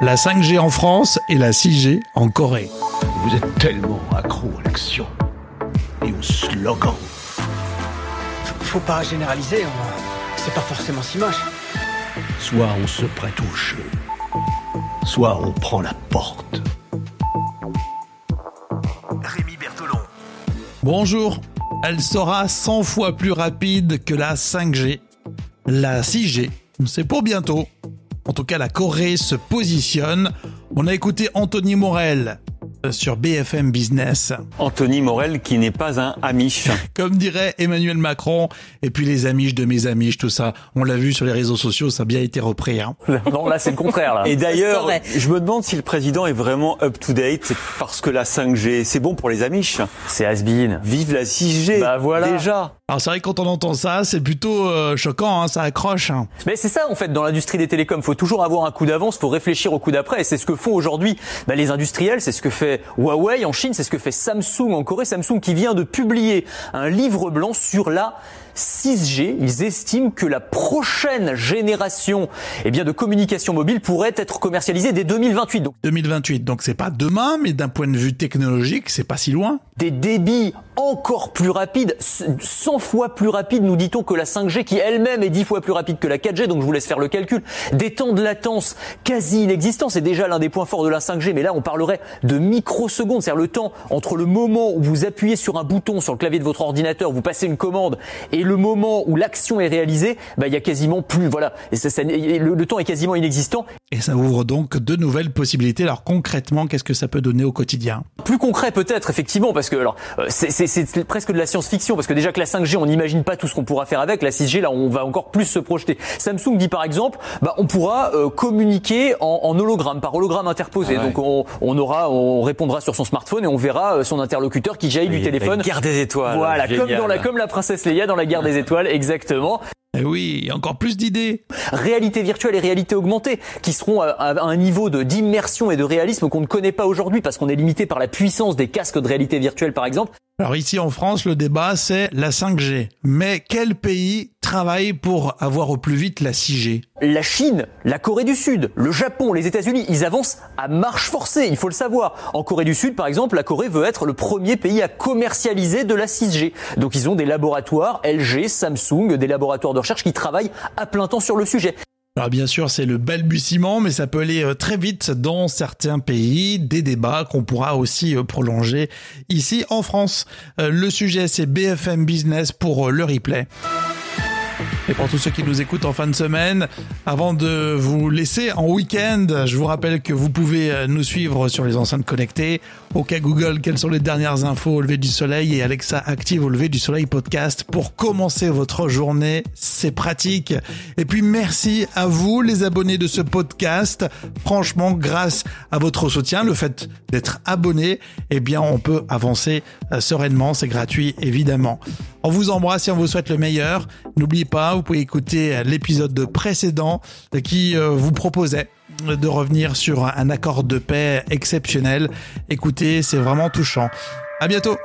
la 5G en France et la 6G en Corée. Vous êtes tellement accro à l'action et au slogan. Faut pas généraliser, on- c'est pas forcément si moche. Soit on se prête au jeu, soit on prend la porte. Rémi Bertolon. Bonjour, elle sera 100 fois plus rapide que la 5G. La 6G, c'est pour bientôt. En tout cas, la Corée se positionne. On a écouté Anthony Morel sur BFM Business. Anthony Morel qui n'est pas un Amish. Comme dirait Emmanuel Macron, et puis les amiches de mes amiches, tout ça. On l'a vu sur les réseaux sociaux, ça a bien été repris. Hein. Non, là, c'est le contraire, là. Et d'ailleurs, je me demande si le président est vraiment up to date c'est parce que la 5G, c'est bon pour les Amish. C'est has-been. Vive la 6G. Bah voilà. Déjà. Alors c'est vrai que quand on entend ça, c'est plutôt euh, choquant, hein, ça accroche. hein. Mais c'est ça, en fait, dans l'industrie des télécoms. Faut toujours avoir un coup d'avance, faut réfléchir au coup d'après. Et c'est ce que font aujourd'hui bah, les industriels, c'est ce que fait Huawei en Chine, c'est ce que fait Samsung en Corée. Samsung qui vient de publier un livre blanc sur la 6G. Ils estiment que la prochaine génération eh bien, de communication mobile pourrait être commercialisée dès 2028. Donc 2028, donc c'est pas demain, mais d'un point de vue technologique, c'est pas si loin. des débits encore plus rapides, 100 fois plus rapides, nous dit-on, que la 5G, qui elle-même est 10 fois plus rapide que la 4G, donc je vous laisse faire le calcul. Des temps de latence quasi inexistants, c'est déjà l'un des points forts de la 5G, mais là on parlerait de microsecondes, c'est-à-dire le temps entre le moment où vous appuyez sur un bouton sur le clavier de votre ordinateur, vous passez une commande, et le moment où l'action est réalisée, bah, il y a quasiment plus, voilà, et ça- le, le temps est quasiment inexistant. Et ça ouvre donc de nouvelles possibilités. Alors concrètement, qu'est-ce que ça peut donner au quotidien? Plus concret peut-être effectivement parce que alors euh, c'est- c'est c'est presque de la science-fiction parce que déjà que la 5G on n'imagine pas tout ce qu'on pourra faire avec la 6G là on va encore plus se projeter. Samsung dit par exemple bah on pourra euh, communiquer en, en hologramme par hologramme interposé Ah ouais. donc on, on aura on répondra sur son smartphone et on verra euh, son interlocuteur qui jaillit du téléphone. Guerre des étoiles. Voilà, comme dans la comme la princesse Leia dans la guerre des étoiles exactement. Eh oui, encore plus d'idées. réalité virtuelle et réalité augmentée, qui seront à, à un niveau de d'immersion et de réalisme qu'on ne connaît pas aujourd'hui parce qu'on est limité par la puissance des casques de réalité virtuelle par exemple. Alors ici en France, le débat c'est la 5G. Mais quel pays travaille pour avoir au plus vite la 6G La Chine, la Corée du Sud, le Japon, les États-Unis, ils avancent à marche forcée, il faut le savoir. En Corée du Sud, par exemple, la Corée veut être le premier pays à commercialiser de la 6G. Donc ils ont des laboratoires LG, Samsung, des laboratoires de recherche qui travaillent à plein temps sur le sujet. Alors bien sûr, c'est le balbutiement, mais ça peut aller euh, très vite dans certains pays, des débats qu'on pourra aussi euh, prolonger ici en France. Euh, Le sujet, c'est BFM Business pour le replay. Et pour tous ceux qui nous écoutent en fin de semaine, avant de vous laisser en week-end, je vous rappelle que vous pouvez euh, nous suivre sur les enceintes connectées. Cas Google, quelles sont les dernières infos au lever du soleil? Et Alexa active au lever du soleil podcast pour commencer votre journée. C'est pratique. Et puis merci à vous, les abonnés de ce podcast. Franchement, grâce à votre soutien, le fait d'être abonné, eh bien, on peut avancer euh, sereinement. C'est gratuit, évidemment. On vous embrasse et on vous souhaite le meilleur. N'oubliez pas, vous pouvez écouter l'épisode précédent qui euh, vous proposait de revenir sur un accord de paix exceptionnel. Écoutez, c'est vraiment touchant. À bientôt.